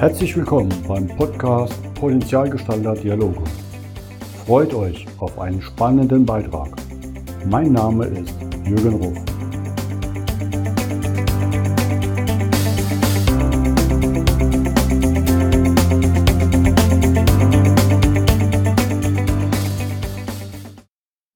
Herzlich willkommen beim Podcast Potenzialgestalter Dialoge. Freut euch auf einen spannenden Beitrag. Mein Name ist Jürgen Ruf.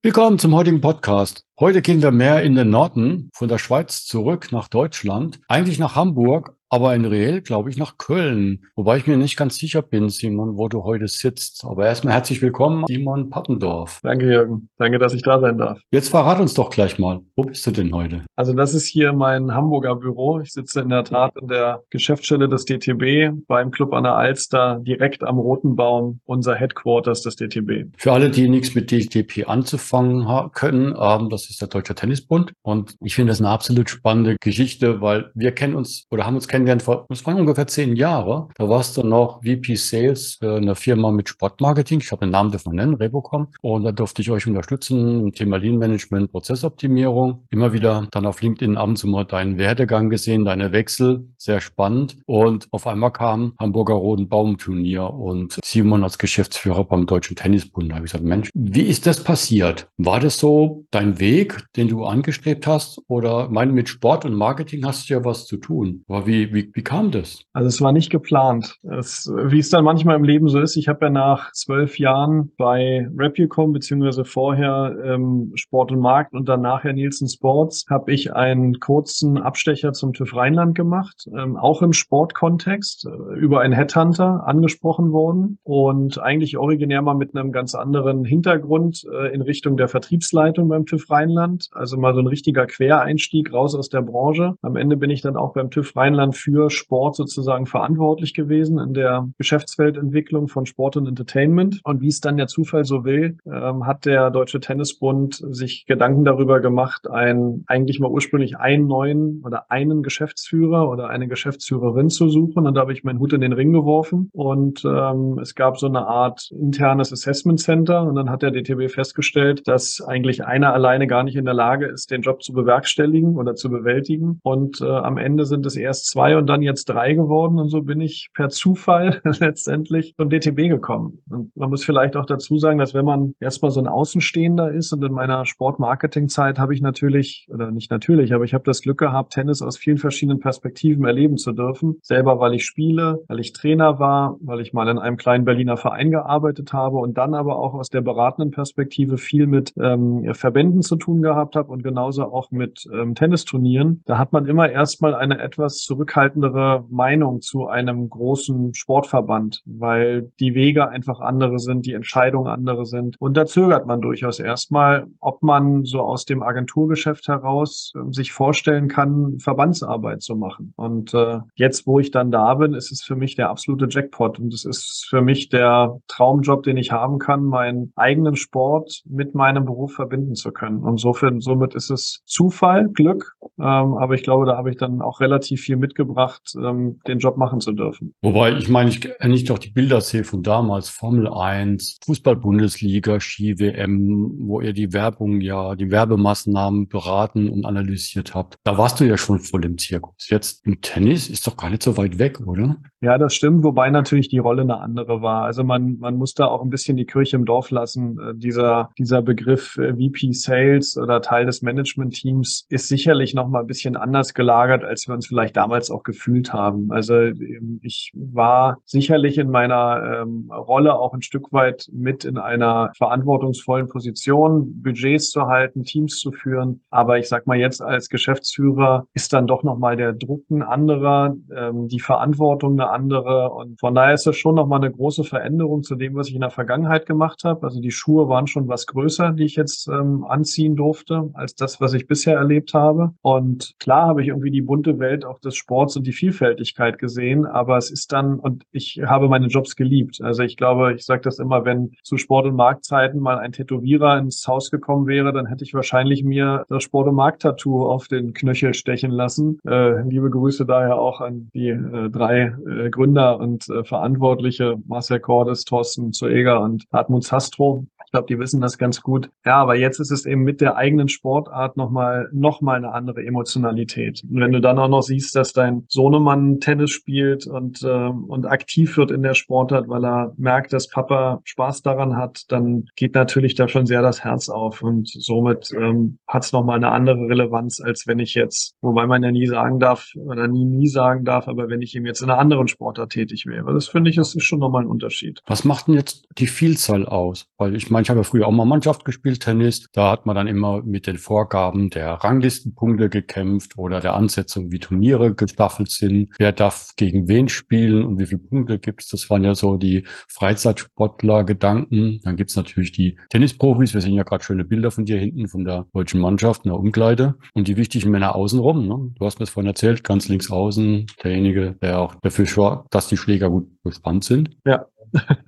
Willkommen zum heutigen Podcast. Heute gehen wir mehr in den Norden, von der Schweiz zurück nach Deutschland, eigentlich nach Hamburg, aber in Real glaube ich nach Köln. Wobei ich mir nicht ganz sicher bin, Simon, wo du heute sitzt. Aber erstmal herzlich willkommen, Simon Pappendorf. Danke, Jürgen. Danke, dass ich da sein darf. Jetzt verrat uns doch gleich mal, wo bist du denn heute? Also das ist hier mein Hamburger Büro. Ich sitze in der Tat in der Geschäftsstelle des DTB beim Club an der Alster, direkt am Roten Baum, unser Headquarters des DTB. Für alle, die nichts mit DTB anzufangen können, ähm, das ist der Deutsche Tennisbund. Und ich finde das eine absolut spannende Geschichte, weil wir kennen uns oder haben uns kennengelernt kennengelernt vor, das waren ungefähr zehn Jahre. Da warst du noch VP Sales für eine Firma mit Sportmarketing. Ich habe den Namen davon nennen, Rebocom. Und da durfte ich euch unterstützen im Thema Lean Management, Prozessoptimierung. Immer wieder dann auf LinkedIn abends immer deinen Werdegang gesehen, deine Wechsel. Sehr spannend. Und auf einmal kam Hamburger Roten Baumturnier und Simon als Geschäftsführer beim Deutschen Tennisbund. Da habe ich gesagt, Mensch, wie ist das passiert? War das so dein Weg, den du angestrebt hast? Oder meine, mit Sport und Marketing hast du ja was zu tun. Aber wie, wie, wie kam das? Also es war nicht geplant. Es, wie es dann manchmal im Leben so ist, ich habe ja nach zwölf Jahren bei Repucom beziehungsweise vorher ähm, Sport und Markt und dann nachher Nielsen Sports, habe ich einen kurzen Abstecher zum TÜV Rheinland gemacht, ähm, auch im Sportkontext, äh, über einen Headhunter angesprochen worden und eigentlich originär mal mit einem ganz anderen Hintergrund äh, in Richtung der Vertriebsleitung beim TÜV Rheinland. Also mal so ein richtiger Quereinstieg raus aus der Branche. Am Ende bin ich dann auch beim TÜV Rheinland für Sport sozusagen verantwortlich gewesen in der Geschäftsfeldentwicklung von Sport und Entertainment. Und wie es dann der Zufall so will, ähm, hat der Deutsche Tennisbund sich Gedanken darüber gemacht, ein, eigentlich mal ursprünglich einen neuen oder einen Geschäftsführer oder eine Geschäftsführerin zu suchen. Und da habe ich meinen Hut in den Ring geworfen. Und ähm, es gab so eine Art internes Assessment Center. Und dann hat der DTB festgestellt, dass eigentlich einer alleine gar nicht in der Lage ist, den Job zu bewerkstelligen oder zu bewältigen. Und äh, am Ende sind es erst zwei und dann jetzt drei geworden und so bin ich per Zufall letztendlich zum DTB gekommen. Und man muss vielleicht auch dazu sagen, dass wenn man erstmal so ein Außenstehender ist und in meiner Sportmarketingzeit habe ich natürlich, oder nicht natürlich, aber ich habe das Glück gehabt, Tennis aus vielen verschiedenen Perspektiven erleben zu dürfen. Selber, weil ich spiele, weil ich Trainer war, weil ich mal in einem kleinen Berliner Verein gearbeitet habe und dann aber auch aus der beratenden Perspektive viel mit ähm, Verbänden zu tun gehabt habe und genauso auch mit ähm, Tennisturnieren. Da hat man immer erstmal eine etwas zurückhaltende zurückhaltendere Meinung zu einem großen Sportverband, weil die Wege einfach andere sind, die Entscheidungen andere sind. Und da zögert man durchaus erstmal, ob man so aus dem Agenturgeschäft heraus äh, sich vorstellen kann, Verbandsarbeit zu machen. Und äh, jetzt, wo ich dann da bin, ist es für mich der absolute Jackpot. Und es ist für mich der Traumjob, den ich haben kann, meinen eigenen Sport mit meinem Beruf verbinden zu können. Und insofern, somit ist es Zufall, Glück. Ähm, aber ich glaube, da habe ich dann auch relativ viel mitgebracht gebracht, ähm, den Job machen zu dürfen. Wobei, ich meine, ich kenne nicht doch die Bilder sehe von damals, Formel 1, Fußball-Bundesliga, Ski-WM, wo ihr die Werbung ja, die Werbemaßnahmen beraten und analysiert habt. Da warst du ja schon voll im Zirkus. Jetzt im Tennis ist doch gar nicht so weit weg, oder? Ja, das stimmt, wobei natürlich die Rolle eine andere war. Also man, man muss da auch ein bisschen die Kirche im Dorf lassen. Äh, dieser, dieser Begriff äh, VP Sales oder Teil des Management-Teams ist sicherlich noch mal ein bisschen anders gelagert, als wir uns vielleicht damals auch gefühlt haben. Also ähm, ich war sicherlich in meiner ähm, Rolle auch ein Stück weit mit in einer verantwortungsvollen Position, Budgets zu halten, Teams zu führen. Aber ich sag mal jetzt als Geschäftsführer ist dann doch noch mal der Druck ein anderer, ähm, die Verantwortung eine andere. Und von daher ist das schon nochmal eine große Veränderung zu dem, was ich in der Vergangenheit gemacht habe. Also die Schuhe waren schon was größer, die ich jetzt ähm, anziehen durfte, als das, was ich bisher erlebt habe. Und klar habe ich irgendwie die bunte Welt auch des Sports und die Vielfältigkeit gesehen, aber es ist dann, und ich habe meine Jobs geliebt. Also ich glaube, ich sage das immer, wenn zu Sport- und Marktzeiten mal ein Tätowierer ins Haus gekommen wäre, dann hätte ich wahrscheinlich mir das Sport- und Markt-Tattoo auf den Knöchel stechen lassen. Äh, liebe Grüße daher auch an die äh, drei äh, Gründer und äh, Verantwortliche, Marcel Cordes, Thorsten Zoeger und Hartmut Sastro. Glaube, die wissen das ganz gut. Ja, aber jetzt ist es eben mit der eigenen Sportart nochmal noch mal eine andere Emotionalität. Und wenn du dann auch noch siehst, dass dein Sohnemann Tennis spielt und, äh, und aktiv wird in der Sportart, weil er merkt, dass Papa Spaß daran hat, dann geht natürlich da schon sehr das Herz auf. Und somit ähm, hat es nochmal eine andere Relevanz, als wenn ich jetzt, wobei man ja nie sagen darf, oder nie, nie sagen darf, aber wenn ich ihm jetzt in einer anderen Sportart tätig wäre. Das finde ich, das ist schon nochmal ein Unterschied. Was macht denn jetzt die Vielzahl aus? Weil ich meine, ich habe ja früher auch mal Mannschaft gespielt, Tennis. Da hat man dann immer mit den Vorgaben der Ranglistenpunkte gekämpft oder der Ansetzung, wie Turniere gestaffelt sind. Wer darf gegen wen spielen und wie viele Punkte gibt es? Das waren ja so die Freizeitsportler-Gedanken. Dann gibt es natürlich die Tennisprofis. Wir sehen ja gerade schöne Bilder von dir hinten von der deutschen Mannschaft in der Umkleide. Und die wichtigen Männer außenrum. Ne? Du hast mir das vorhin erzählt, ganz links außen, derjenige, der auch dafür sorgt, dass die Schläger gut bespannt sind. Ja.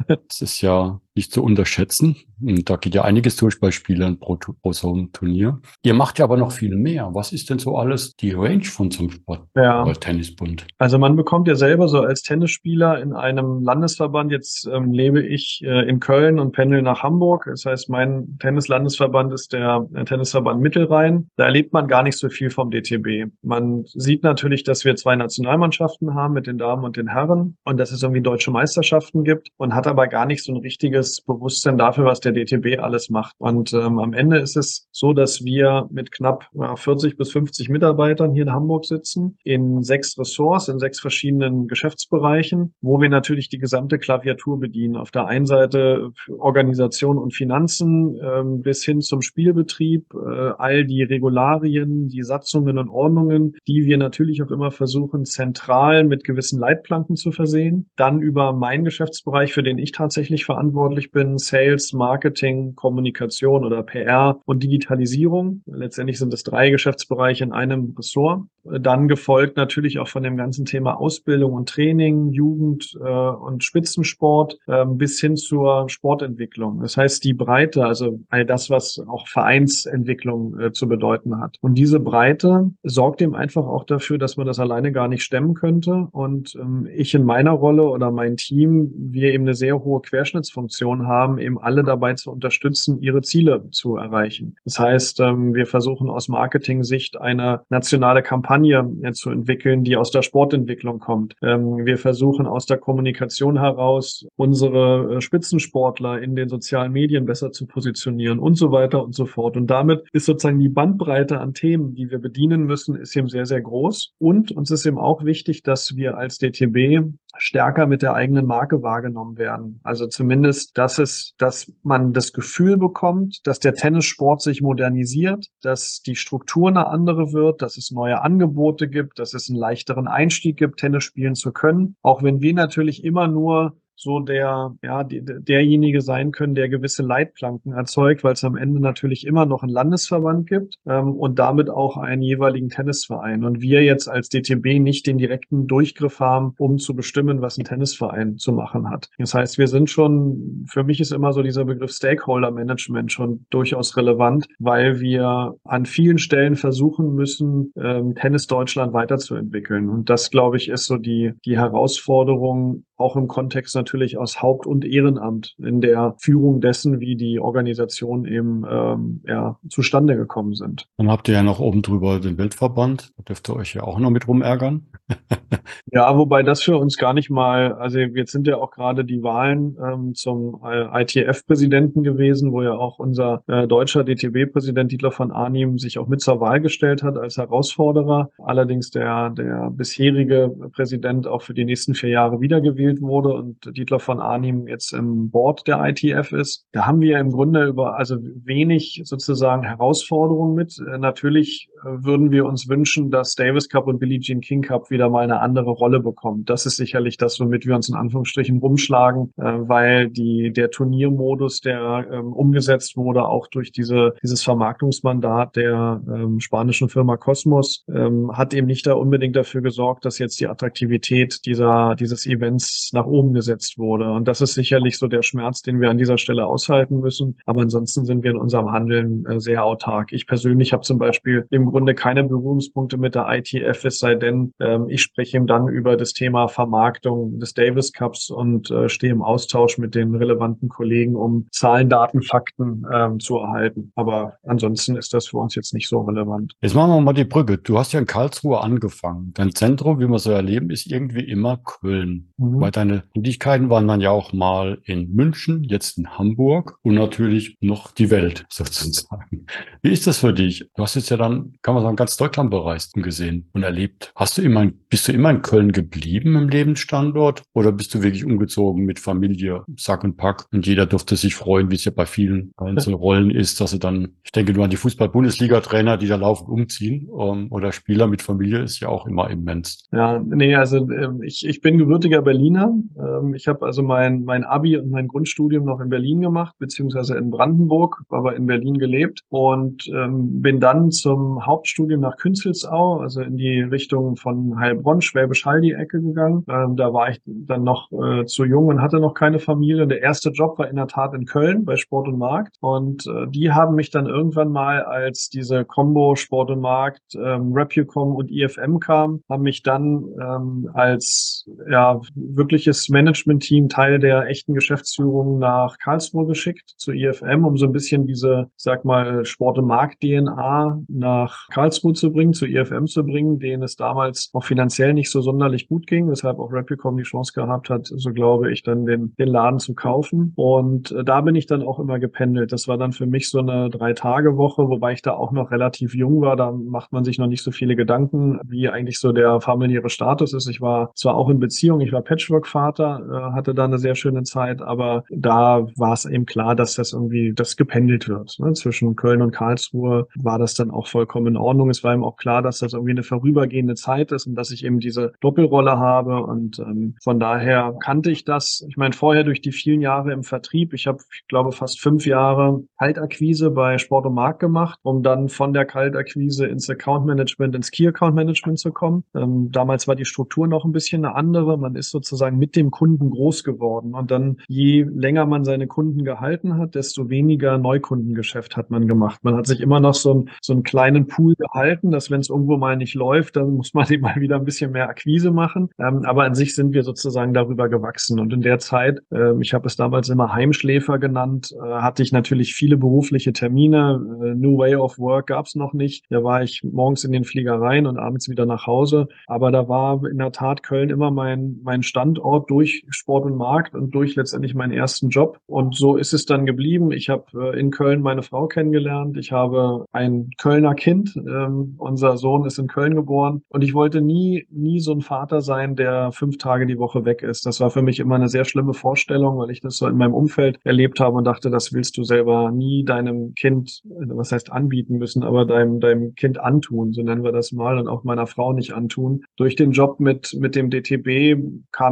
das ist ja nicht zu unterschätzen. Und da geht ja einiges durch bei Spielern pro, pro so einem Turnier. Ihr macht ja aber noch viel mehr. Was ist denn so alles die Range von so einem Sport ja. Tennisbund? Also man bekommt ja selber so als Tennisspieler in einem Landesverband, jetzt ähm, lebe ich äh, in Köln und pendel nach Hamburg. Das heißt, mein Tennislandesverband ist der Tennisverband Mittelrhein. Da erlebt man gar nicht so viel vom DTB. Man sieht natürlich, dass wir zwei Nationalmannschaften haben mit den Damen und den Herren und dass es irgendwie deutsche Meisterschaften gibt und hat aber gar nicht so ein richtiges das Bewusstsein dafür, was der DTB alles macht. Und ähm, am Ende ist es so, dass wir mit knapp ja, 40 bis 50 Mitarbeitern hier in Hamburg sitzen, in sechs Ressorts, in sechs verschiedenen Geschäftsbereichen, wo wir natürlich die gesamte Klaviatur bedienen. Auf der einen Seite Organisation und Finanzen ähm, bis hin zum Spielbetrieb, äh, all die Regularien, die Satzungen und Ordnungen, die wir natürlich auch immer versuchen, zentral mit gewissen Leitplanken zu versehen. Dann über meinen Geschäftsbereich, für den ich tatsächlich verantwortlich verantwortlich bin, Sales, Marketing, Kommunikation oder PR und Digitalisierung. Letztendlich sind es drei Geschäftsbereiche in einem Ressort. Dann gefolgt natürlich auch von dem ganzen Thema Ausbildung und Training, Jugend äh, und Spitzensport äh, bis hin zur Sportentwicklung. Das heißt, die Breite, also all das, was auch Vereinsentwicklung äh, zu bedeuten hat. Und diese Breite sorgt eben einfach auch dafür, dass man das alleine gar nicht stemmen könnte. Und ähm, ich in meiner Rolle oder mein Team, wir eben eine sehr hohe Querschnittsfunktion Organisation haben, eben alle dabei zu unterstützen, ihre Ziele zu erreichen. Das heißt, ähm, wir versuchen aus Marketing-Sicht eine nationale Kampagne äh, zu entwickeln, die aus der Sportentwicklung kommt. Ähm, wir versuchen aus der Kommunikation heraus unsere äh, Spitzensportler in den sozialen Medien besser zu positionieren und so weiter und so fort. Und damit ist sozusagen die Bandbreite an Themen, die wir bedienen müssen, ist eben sehr, sehr groß. Und uns ist eben auch wichtig, dass wir als DTB stärker mit der eigenen Marke wahrgenommen werden. Also zumindest, dass es, dass man das Gefühl bekommt, dass der Tennissport sich modernisiert, dass die Struktur eine andere wird, dass es neue Angebote gibt, dass es einen leichteren Einstieg gibt, Tennis spielen zu können. Auch wenn wir natürlich immer nur so der, ja, derjenige sein können, der gewisse Leitplanken erzeugt, weil es am Ende natürlich immer noch einen Landesverband gibt ähm, und damit auch einen jeweiligen Tennisverein. Und wir jetzt als DTB nicht den direkten Durchgriff haben, um zu bestimmen, was ein Tennisverein zu machen hat. Das heißt, wir sind schon, für mich ist immer so dieser Begriff Stakeholder Management schon durchaus relevant, weil wir an vielen Stellen versuchen müssen, ähm, Tennis Deutschland weiterzuentwickeln. Und das, glaube ich, ist so die, die Herausforderung, auch im Kontext natürlich aus Haupt- und Ehrenamt in der Führung dessen, wie die Organisationen eben ähm, ja, zustande gekommen sind. Dann habt ihr ja noch oben drüber den Weltverband. Da dürft ihr euch ja auch noch mit rumärgern. ja, wobei das für uns gar nicht mal, also jetzt sind ja auch gerade die Wahlen ähm, zum äh, ITF-Präsidenten gewesen, wo ja auch unser äh, deutscher DTB-Präsident Dietler von Arnim sich auch mit zur Wahl gestellt hat als Herausforderer. Allerdings der, der bisherige Präsident auch für die nächsten vier Jahre wiedergewählt wurde und Dietler von Arnim jetzt im Board der ITF ist. Da haben wir im Grunde über also wenig sozusagen Herausforderungen mit. Äh, natürlich äh, würden wir uns wünschen, dass Davis Cup und Billie Jean King Cup wieder mal eine andere Rolle bekommt. Das ist sicherlich das, womit wir uns in Anführungsstrichen rumschlagen, äh, weil die, der Turniermodus, der ähm, umgesetzt wurde, auch durch diese, dieses Vermarktungsmandat der ähm, spanischen Firma Cosmos, ähm, hat eben nicht da unbedingt dafür gesorgt, dass jetzt die Attraktivität dieser, dieses Events nichts nach oben gesetzt wurde. Und das ist sicherlich so der Schmerz, den wir an dieser Stelle aushalten müssen. Aber ansonsten sind wir in unserem Handeln äh, sehr autark. Ich persönlich habe zum Beispiel im Grunde keine Berührungspunkte mit der ITF, es sei denn, ähm, ich spreche ihm dann über das Thema Vermarktung des Davis Cups und äh, stehe im Austausch mit den relevanten Kollegen, um Zahlen, Daten, Fakten ähm, zu erhalten. Aber ansonsten ist das für uns jetzt nicht so relevant. Jetzt machen wir mal die Brücke. Du hast ja in Karlsruhe angefangen. Dein Zentrum, wie wir so erleben, ist irgendwie immer Köln. Mhm. Weil deine Tätigkeiten waren dann ja auch mal in München, jetzt in Hamburg und natürlich noch die Welt sozusagen. Wie ist das für dich? Du hast jetzt ja dann, kann man sagen, ganz Deutschland bereist und gesehen und erlebt. Hast du immer, bist du immer in Köln geblieben im Lebensstandort oder bist du wirklich umgezogen mit Familie, Sack und Pack und jeder durfte sich freuen, wie es ja bei vielen Einzelrollen ist, dass sie dann, ich denke nur an die Fußball-Bundesliga-Trainer, die da laufend umziehen ähm, oder Spieler mit Familie ist ja auch immer immens. Ja, nee, also äh, ich, ich bin gebürtiger Berliner. Ähm, ich habe also mein, mein Abi und mein Grundstudium noch in Berlin gemacht, beziehungsweise in Brandenburg, aber in Berlin gelebt und ähm, bin dann zum Hauptstudium nach Künzelsau, also in die Richtung von Heilbronn, Schwäbisch Hall die Ecke gegangen. Ähm, da war ich dann noch äh, zu jung und hatte noch keine Familie. Der erste Job war in der Tat in Köln bei Sport und Markt und äh, die haben mich dann irgendwann mal als diese Combo Sport und Markt, ähm, Repucom und IFM kam, haben mich dann ähm, als ja wirkliches Management-Team Teil der echten Geschäftsführung nach Karlsruhe geschickt zu IFM, um so ein bisschen diese, sag mal, Sport und Markt DNA nach Karlsruhe zu bringen, zu IFM zu bringen, denen es damals auch finanziell nicht so sonderlich gut ging, weshalb auch Repucom die Chance gehabt hat, so glaube ich, dann den, den Laden zu kaufen. Und äh, da bin ich dann auch immer gependelt. Das war dann für mich so eine Drei-Tage-Woche, wobei ich da auch noch relativ jung war. Da macht man sich noch nicht so viele Gedanken, wie eigentlich so der familiäre Status ist. Ich war zwar auch in Beziehung, ich war Patchwork-Vater, äh, hatte da eine sehr schöne Zeit, aber da war es eben klar, dass das irgendwie, das gependelt wird. Ne? Zwischen Köln und Karlsruhe war das dann auch vollkommen in Ordnung. Es war ihm auch klar, dass das irgendwie eine vorübergehende Zeit ist und dass ich eben diese Doppelrolle habe und ähm, von daher kannte ich das. Ich meine, vorher durch die vielen Jahre im Vertrieb, ich habe, ich glaube, fast fünf Jahre Kaltakquise bei Sport und Markt gemacht, um dann von der Kaltakquise ins Account Management, ins Key Account Management zu kommen. Ähm, damals war die Struktur noch ein bisschen eine andere. Man ist sozusagen mit dem Kunden groß geworden und dann je länger man seine Kunden gehalten hat, desto weniger Neukundengeschäft hat man gemacht. Man hat sich immer noch so, ein, so einen kleinen Pool gehalten, dass wenn es irgendwo mal nicht läuft, dann muss man eben mal wieder ein bisschen mehr Akquise machen. Ähm, aber an sich sind wir sozusagen darüber gewachsen. Und in der Zeit, äh, ich habe es damals immer Heimschläfer genannt, äh, hatte ich natürlich viele berufliche Termine. Äh, New Way of Work gab es noch nicht. Da war ich morgens in den Fliegereien und abends wieder nach Hause. Aber da war in der Tat Köln immer mein, mein Standort durch Sport und Markt und durch letztendlich meinen ersten Job. Und so ist es dann geblieben. Ich habe äh, in Köln meine Frau kennengelernt. Ich habe ein Kölner Kind. Ähm, unser Sohn ist in Köln geboren. Und ich wollte nie, nie so ein Vater sein, der fünf Tage die Woche weg ist. Das war für mich immer eine sehr schlimme Vorstellung, weil ich das so in meinem Umfeld erlebt habe und dachte, das willst du selber nie deinem Kind, was heißt anbieten müssen, aber deinem, deinem Kind antun, so nennen wir das mal, und auch meiner Frau nicht antun. Durch den Job mit, mit dem DTB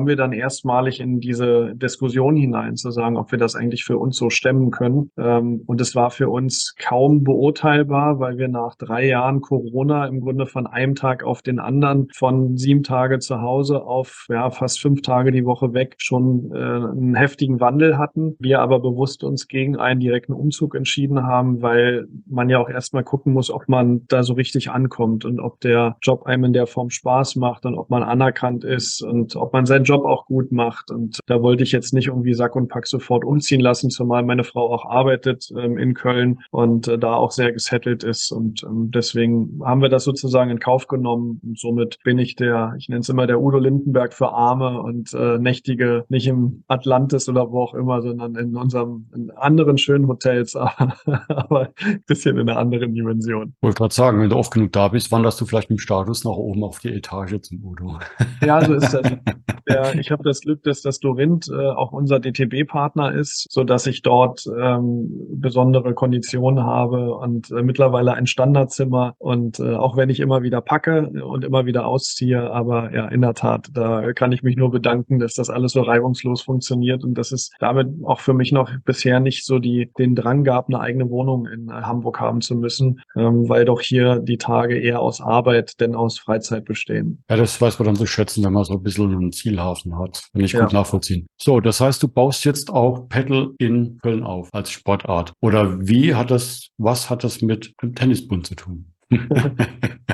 kamen wir dann erstmalig in diese Diskussion hinein, zu sagen, ob wir das eigentlich für uns so stemmen können. Ähm, und es war für uns kaum beurteilbar, weil wir nach drei Jahren Corona im Grunde von einem Tag auf den anderen, von sieben Tage zu Hause auf ja, fast fünf Tage die Woche weg schon äh, einen heftigen Wandel hatten. Wir aber bewusst uns gegen einen direkten Umzug entschieden haben, weil man ja auch erstmal gucken muss, ob man da so richtig ankommt und ob der Job einem in der Form Spaß macht und ob man anerkannt ist und ob man seinen Job auch gut macht. Und da wollte ich jetzt nicht irgendwie Sack und Pack sofort umziehen lassen, zumal meine Frau auch arbeitet ähm, in Köln und äh, da auch sehr gesettelt ist. Und ähm, deswegen haben wir das sozusagen in Kauf genommen. Und somit bin ich der, ich nenne es immer der Udo Lindenberg für Arme und äh, Nächtige nicht im Atlantis oder wo auch immer, sondern in unserem in anderen schönen Hotels, aber, aber ein bisschen in einer anderen Dimension. Ich wollte gerade sagen, wenn du oft genug da bist, wanderst du vielleicht im Status nach oben auf die Etage zum Udo. Ja, so ist das. Der, ich habe das Glück, dass das Dorint äh, auch unser DTB-Partner ist, so dass ich dort ähm, besondere Konditionen habe und äh, mittlerweile ein Standardzimmer. Und äh, auch wenn ich immer wieder packe und immer wieder ausziehe, aber ja, in der Tat, da kann ich mich nur bedanken, dass das alles so reibungslos funktioniert und dass es damit auch für mich noch bisher nicht so die den Drang gab, eine eigene Wohnung in Hamburg haben zu müssen, ähm, weil doch hier die Tage eher aus Arbeit denn aus Freizeit bestehen. Ja, das weiß man dann so schätzen, wenn man so ein bisschen ein Ziel haben verschlafen hat. Kann ich ja. gut nachvollziehen. So, das heißt, du baust jetzt auch Paddle in Köln auf als Sportart. Oder wie hat das, was hat das mit dem Tennisbund zu tun?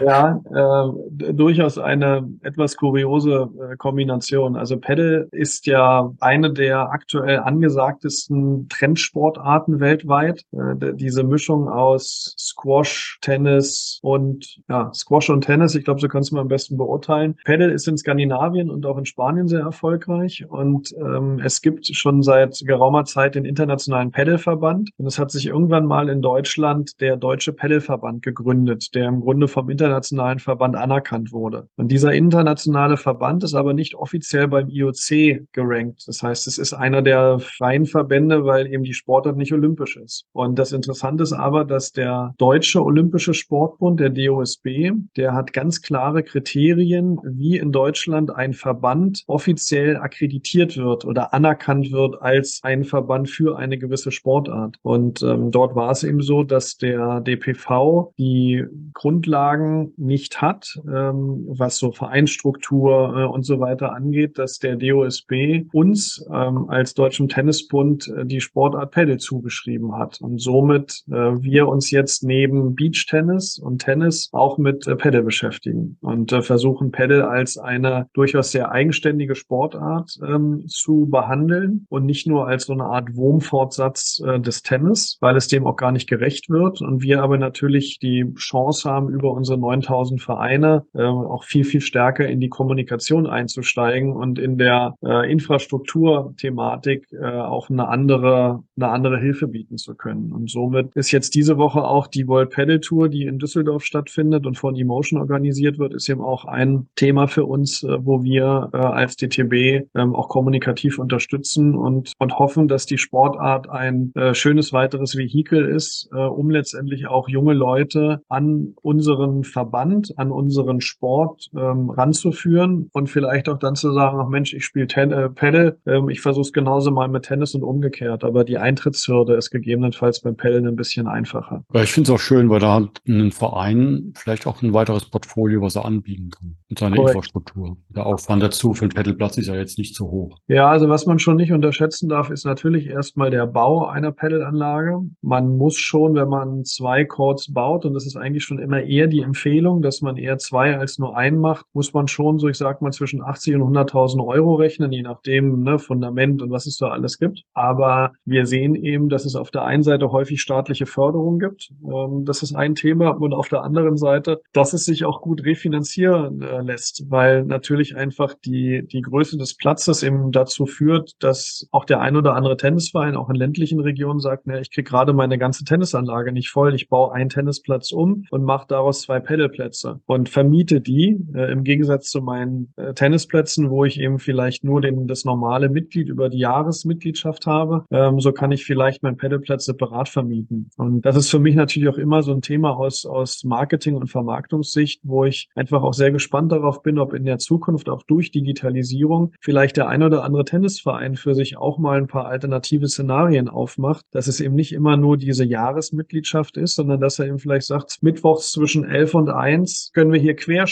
Ja, äh, durchaus eine etwas kuriose äh, Kombination. Also Paddle ist ja eine der aktuell angesagtesten Trendsportarten weltweit. Äh, diese Mischung aus Squash, Tennis und ja, Squash und Tennis, ich glaube, so kannst du mal am besten beurteilen. Paddle ist in Skandinavien und auch in Spanien sehr erfolgreich und ähm, es gibt schon seit geraumer Zeit den internationalen Paddle-Verband und es hat sich irgendwann mal in Deutschland der Deutsche Paddle-Verband gegründet der im Grunde vom internationalen Verband anerkannt wurde. Und dieser internationale Verband ist aber nicht offiziell beim IOC gerankt. Das heißt, es ist einer der freien Verbände, weil eben die Sportart nicht olympisch ist. Und das Interessante ist aber, dass der Deutsche Olympische Sportbund, der DOSB, der hat ganz klare Kriterien, wie in Deutschland ein Verband offiziell akkreditiert wird oder anerkannt wird als ein Verband für eine gewisse Sportart. Und ähm, dort war es eben so, dass der DPV die Grundlagen nicht hat, ähm, was so Vereinsstruktur äh, und so weiter angeht, dass der DOSB uns ähm, als Deutschem Tennisbund äh, die Sportart Paddle zugeschrieben hat. Und somit äh, wir uns jetzt neben Beach-Tennis und Tennis auch mit äh, Paddle beschäftigen und äh, versuchen Paddle als eine durchaus sehr eigenständige Sportart ähm, zu behandeln und nicht nur als so eine Art Wurmfortsatz äh, des Tennis, weil es dem auch gar nicht gerecht wird. Und wir aber natürlich die Chance Chance haben, über unsere 9000 Vereine äh, auch viel, viel stärker in die Kommunikation einzusteigen und in der äh, Infrastrukturthematik äh, auch eine andere, eine andere Hilfe bieten zu können. Und somit ist jetzt diese Woche auch die World Paddle Tour, die in Düsseldorf stattfindet und von Emotion organisiert wird, ist eben auch ein Thema für uns, äh, wo wir äh, als DTB äh, auch kommunikativ unterstützen und, und hoffen, dass die Sportart ein äh, schönes weiteres Vehikel ist, um letztendlich auch junge Leute an unseren Verband, an unseren Sport ähm, ranzuführen und vielleicht auch dann zu sagen, ach Mensch, ich spiele äh, Paddle, ähm, ich versuche es genauso mal mit Tennis und umgekehrt. Aber die Eintrittshürde ist gegebenenfalls beim Paddeln ein bisschen einfacher. Ja, ich finde es auch schön, weil da hat ein Verein vielleicht auch ein weiteres Portfolio, was er anbieten kann. Und seine Korrekt. Infrastruktur. Der Aufwand dazu für den Paddleplatz ist ja jetzt nicht so hoch. Ja, also was man schon nicht unterschätzen darf, ist natürlich erstmal der Bau einer Paddelanlage. Man muss schon, wenn man zwei Courts baut, und das ist eigentlich schon immer eher die Empfehlung, dass man eher zwei als nur einen macht, muss man schon so, ich sag mal, zwischen 80 und 100.000 Euro rechnen, je nachdem, ne, Fundament und was es da alles gibt. Aber wir sehen eben, dass es auf der einen Seite häufig staatliche Förderung gibt. Ähm, das ist ein Thema. Und auf der anderen Seite, dass es sich auch gut refinanzieren äh, lässt, weil natürlich einfach die, die Größe des Platzes eben dazu führt, dass auch der ein oder andere Tennisverein, auch in ländlichen Regionen sagt, ne, ich kriege gerade meine ganze Tennisanlage nicht voll, ich baue einen Tennisplatz um und mache daraus zwei Pedalplätze und vermiete die äh, im Gegensatz zu meinen äh, Tennisplätzen, wo ich eben vielleicht nur den, das normale Mitglied über die Jahresmitgliedschaft habe. Ähm, so kann ich vielleicht meinen Pedalplatz separat vermieten. Und das ist für mich natürlich auch immer so ein Thema aus, aus Marketing- und Vermarktungssicht, wo ich einfach auch sehr gespannt darauf bin, ob in der Zukunft auch durch Digitalisierung vielleicht der ein oder andere Tennisverein für sich auch mal ein paar alternative Szenarien aufmacht, dass es eben nicht immer nur diese Jahresmitgliedschaft ist, sondern dass er eben vielleicht sagt, Mittwoch mittwochs zwischen 11 und 1 können wir hier quer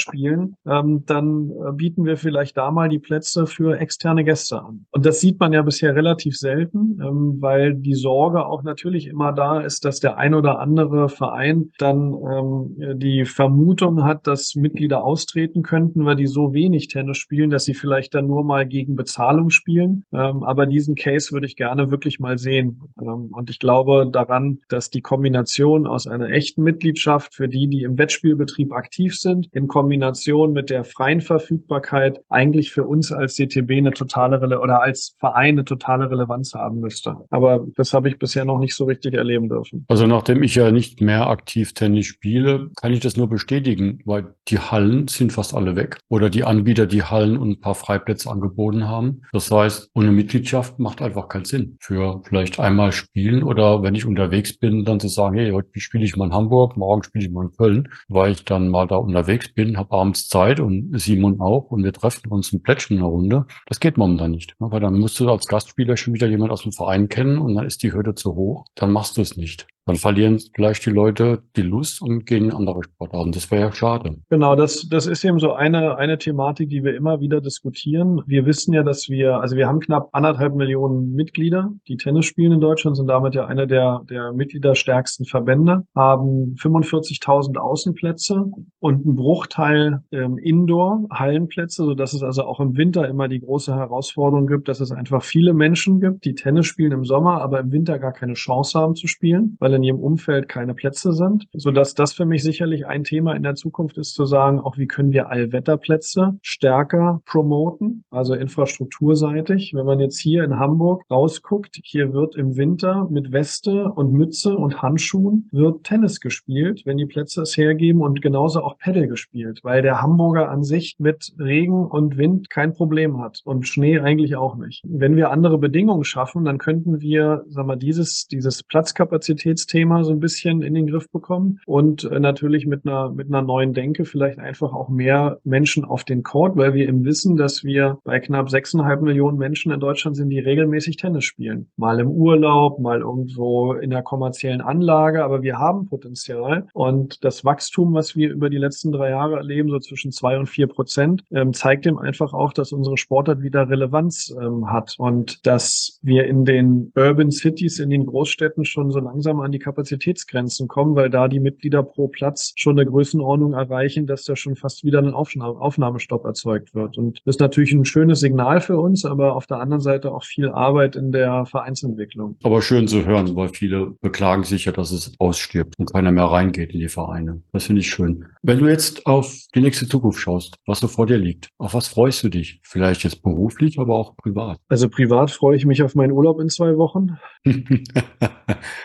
ähm, dann äh, bieten wir vielleicht da mal die Plätze für externe Gäste an. Und das sieht man ja bisher relativ selten, ähm, weil die Sorge auch natürlich immer da ist, dass der ein oder andere Verein dann ähm, die Vermutung hat, dass Mitglieder austreten könnten, weil die so wenig Tennis spielen, dass sie vielleicht dann nur mal gegen Bezahlung spielen. Ähm, aber diesen Case würde ich gerne wirklich mal sehen. Ähm, und ich glaube daran, dass die Kombination aus einer echten Mitgliedschaft für die, die im Wettspielbetrieb aktiv sind, in Kombination mit der freien Verfügbarkeit eigentlich für uns als DTB eine totale Rele oder als Verein eine totale Relevanz haben müsste. Aber das habe ich bisher noch nicht so richtig erleben dürfen. Also nachdem ich ja nicht mehr aktiv Tennis spiele, kann ich das nur bestätigen, weil die Hallen sind fast alle weg oder die Anbieter, die Hallen und ein paar Freiplätze angeboten haben. Das heißt, ohne Mitgliedschaft macht einfach keinen Sinn. Für vielleicht einmal spielen oder wenn ich unterwegs bin, dann zu sagen, hey, heute spiele ich mal in Hamburg, morgen spiele ich in Köln, weil ich dann mal da unterwegs bin, habe abends Zeit und Simon auch und wir treffen uns ein Plätschchen in der Runde. Das geht momentan nicht, weil dann musst du als Gastspieler schon wieder jemand aus dem Verein kennen und dann ist die Hürde zu hoch. Dann machst du es nicht. Dann verlieren vielleicht die Leute die Lust und gehen in andere Sportarten. Das wäre ja schade. Genau, das, das ist eben so eine, eine Thematik, die wir immer wieder diskutieren. Wir wissen ja, dass wir, also wir haben knapp anderthalb Millionen Mitglieder, die Tennis spielen in Deutschland, sind damit ja einer der, der mitgliederstärksten Verbände, haben 45.000 Außenplätze und einen Bruchteil ähm, Indoor-Hallenplätze, sodass es also auch im Winter immer die große Herausforderung gibt, dass es einfach viele Menschen gibt, die Tennis spielen im Sommer, aber im Winter gar keine Chance haben zu spielen, weil in ihrem Umfeld keine Plätze sind, sodass das für mich sicherlich ein Thema in der Zukunft ist, zu sagen, auch wie können wir Allwetterplätze stärker promoten, also infrastrukturseitig. Wenn man jetzt hier in Hamburg rausguckt, hier wird im Winter mit Weste und Mütze und Handschuhen wird Tennis gespielt, wenn die Plätze es hergeben und genauso auch Paddle gespielt, weil der Hamburger an sich mit Regen und Wind kein Problem hat und Schnee eigentlich auch nicht. Wenn wir andere Bedingungen schaffen, dann könnten wir, sagen wir, dieses, dieses Platzkapazitätsthema so ein bisschen in den Griff bekommen und äh, natürlich mit einer, mit einer neuen Denke vielleicht einfach auch mehr Menschen auf den Court, weil wir im Wissen, dass wir bei knapp sechseinhalb Millionen Menschen in Deutschland sind, die regelmäßig Tennis spielen. Mal im Urlaub, mal irgendwo in der kommerziellen Anlage, aber wir haben Potenzial und das Wachstum, was wir über die letzten drei Jahre erleben, so zwischen zwei und vier Prozent, ähm, zeigt dem einfach auch, dass unsere Sportart wieder Relevanz ähm, hat und dass wir in den Urban Cities, in den Großstädten schon so langsam an die Kapazitätsgrenzen kommen, weil da die Mitglieder pro Platz schon eine Größenordnung erreichen, dass da schon fast wieder ein Aufnahmestopp erzeugt wird. Und das ist natürlich ein schönes Signal für uns, aber auf der anderen Seite auch viel Arbeit in der Vereinsentwicklung. Aber schön zu hören, weil viele beklagen sich ja, dass es ausstirbt und keiner mehr reingeht in die Vereine. Das finde ich schön. Wenn du jetzt auf die nächste Zukunft schaust, was so vor dir liegt, auf was freust du dich? Vielleicht jetzt beruflich, aber auch privat. Also privat freue ich mich auf meinen Urlaub in zwei Wochen.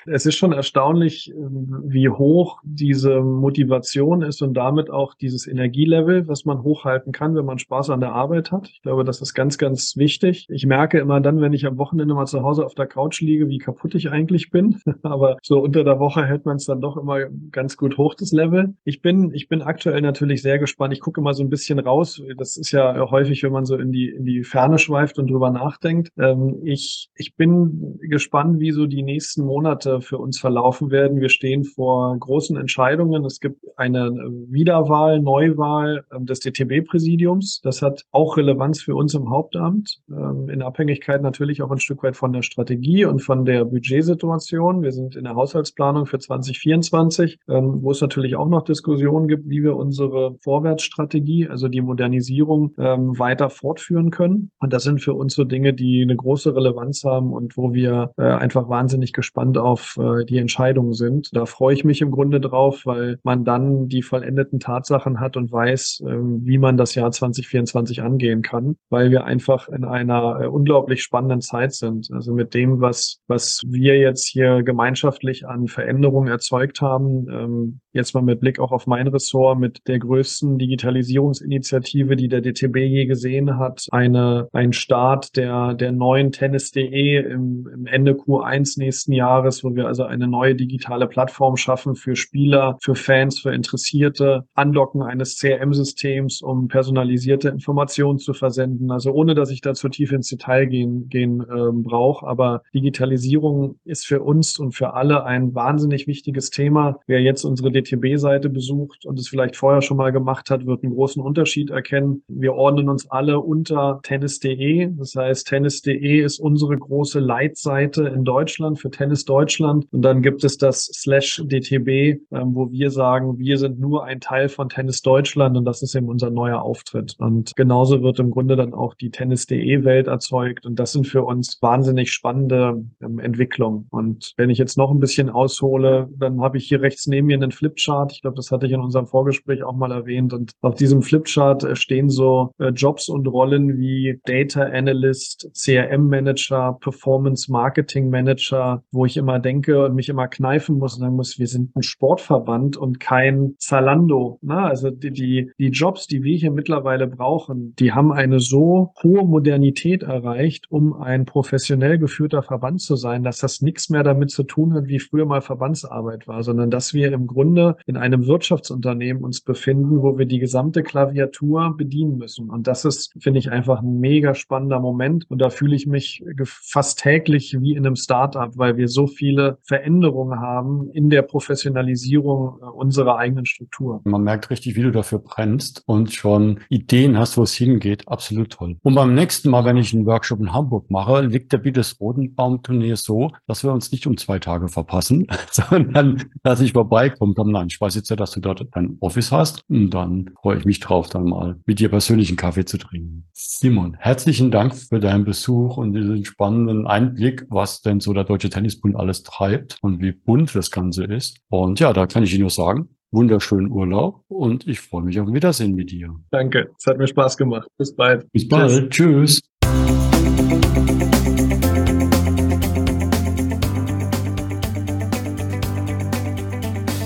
es ist schon erstaunlich, ähm, wie hoch diese Motivation ist und damit auch dieses Energielevel, was man hochhalten kann, wenn man Spaß an der Arbeit hat. Ich glaube, das ist ganz, ganz wichtig. Ich merke immer dann, wenn ich am Wochenende mal zu Hause auf der Couch liege, wie kaputt ich eigentlich bin. Aber so unter der Woche hält man es dann doch immer ganz gut hoch, das Level. Ich bin, ich bin aktuell natürlich sehr gespannt. Ich gucke immer so ein bisschen raus. Das ist ja häufig, wenn man so in die, in die Ferne schweift und drüber nachdenkt. Ähm, ich, ich bin gespannt, wie so die nächsten Monate für uns verlaufen werden. Wir stehen vor großen Entscheidungen. Es gibt eine Wiederwahl, Neuwahl ähm, des DTB-Präsidiums. Das hat auch Relevanz für uns im Hauptamt, ähm, in Abhängigkeit natürlich auch ein Stück weit von der Strategie und von der Budgetsituation. Wir sind in der Haushaltsplanung für 2024, ähm, wo es natürlich auch noch Diskussionen gibt, wie wir unsere Vorwärtsstrategie, also die Modernisierung, weiter fortführen können. Und das sind für uns so Dinge, die eine große Relevanz haben und wo wir äh, einfach wahnsinnig gespannt auf äh, die Entscheidungen sind. Da freue ich mich im Grunde drauf, weil man dann die vollendeten Tatsachen hat und weiß, äh, wie man das Jahr 2024 angehen kann, weil wir einfach in einer äh, unglaublich spannenden Zeit sind. Also mit dem, was, was wir jetzt hier gemeinschaftlich an Veränderungen erzeugt haben, ähm, jetzt mal mit Blick auch auf mein Ressort, mit der größten Digitalisierungsinitiative, die der DTB je gesehen hat, eine, ein Start der, der neuen Tennis.de im, im Ende Q1 nächsten Jahres, wo wir also eine neue digitale Plattform schaffen für Spieler, für Fans, für Interessierte, Andocken eines CRM-Systems, um personalisierte Informationen zu versenden. Also ohne, dass ich da zu tief ins Detail gehen, gehen äh, brauche. Aber Digitalisierung ist für uns und für alle ein wahnsinnig wichtiges Thema. Wer jetzt unsere DTB-Seite besucht und es vielleicht vorher schon mal gemacht hat, wird einen großen Unterschied erkennen. Wir ordnen uns alle unter tennis.de. Das heißt, tennis.de ist unsere große Leitseite in Deutschland für Tennis Deutschland. Und dann gibt es das slash DTB, ähm, wo wir sagen, wir sind nur ein Teil von Tennis Deutschland und das ist eben unser neuer Auftritt. Und genauso wird im Grunde dann auch die Tennis.de Welt erzeugt. Und das sind für uns wahnsinnig spannende ähm, Entwicklungen. Und wenn ich jetzt noch ein bisschen aushole, dann habe ich hier rechts neben mir einen Flipchart. Ich glaube, das hatte ich in unserem Vorgespräch auch mal erwähnt. Und auf diesem Flipchart äh, stehen so äh, Jobs und Rollen wie Data Analyst, CRM Manager, Performance Marketing Manager, wo ich immer denke und mich immer kneifen muss und sagen muss, wir sind ein Sportverband und kein Zalando. Na, ne? also die, die, die Jobs, die wir hier mittlerweile brauchen, die haben eine so hohe Modernität erreicht, um ein professionell geführter Verband zu sein, dass das nichts mehr damit zu tun hat, wie früher mal Verbandsarbeit war, sondern dass wir im Grunde in einem Wirtschaftsunternehmen Unternehmen uns befinden, wo wir die gesamte Klaviatur bedienen müssen. Und das ist, finde ich, einfach ein mega spannender Moment. Und da fühle ich mich fast täglich wie in einem Startup, weil wir so viele Veränderungen haben in der Professionalisierung äh, unserer eigenen Struktur. Man merkt richtig, wie du dafür brennst und schon Ideen hast, wo es hingeht. Absolut toll. Und beim nächsten Mal, wenn ich einen Workshop in Hamburg mache, liegt der Bietes Rodenbaum-Turnier so, dass wir uns nicht um zwei Tage verpassen, sondern dass ich vorbeikomme. Nein, ich weiß jetzt ja, dass du dort dein Office hast und dann freue ich mich drauf, dann mal mit dir persönlich einen Kaffee zu trinken. Simon, herzlichen Dank für deinen Besuch und diesen spannenden Einblick, was denn so der Deutsche Tennisbund alles treibt und wie bunt das Ganze ist. Und ja, da kann ich Ihnen nur sagen, wunderschönen Urlaub und ich freue mich auf ein Wiedersehen mit dir. Danke, es hat mir Spaß gemacht. Bis bald. Bis bald. Tschüss. Tschüss.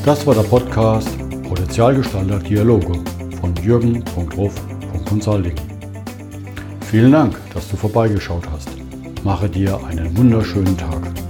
Das war der Podcast Potenzialgestalter Dialoge von jürgen.ruf.consulting. Vielen Dank, dass du vorbeigeschaut hast. Mache dir einen wunderschönen Tag.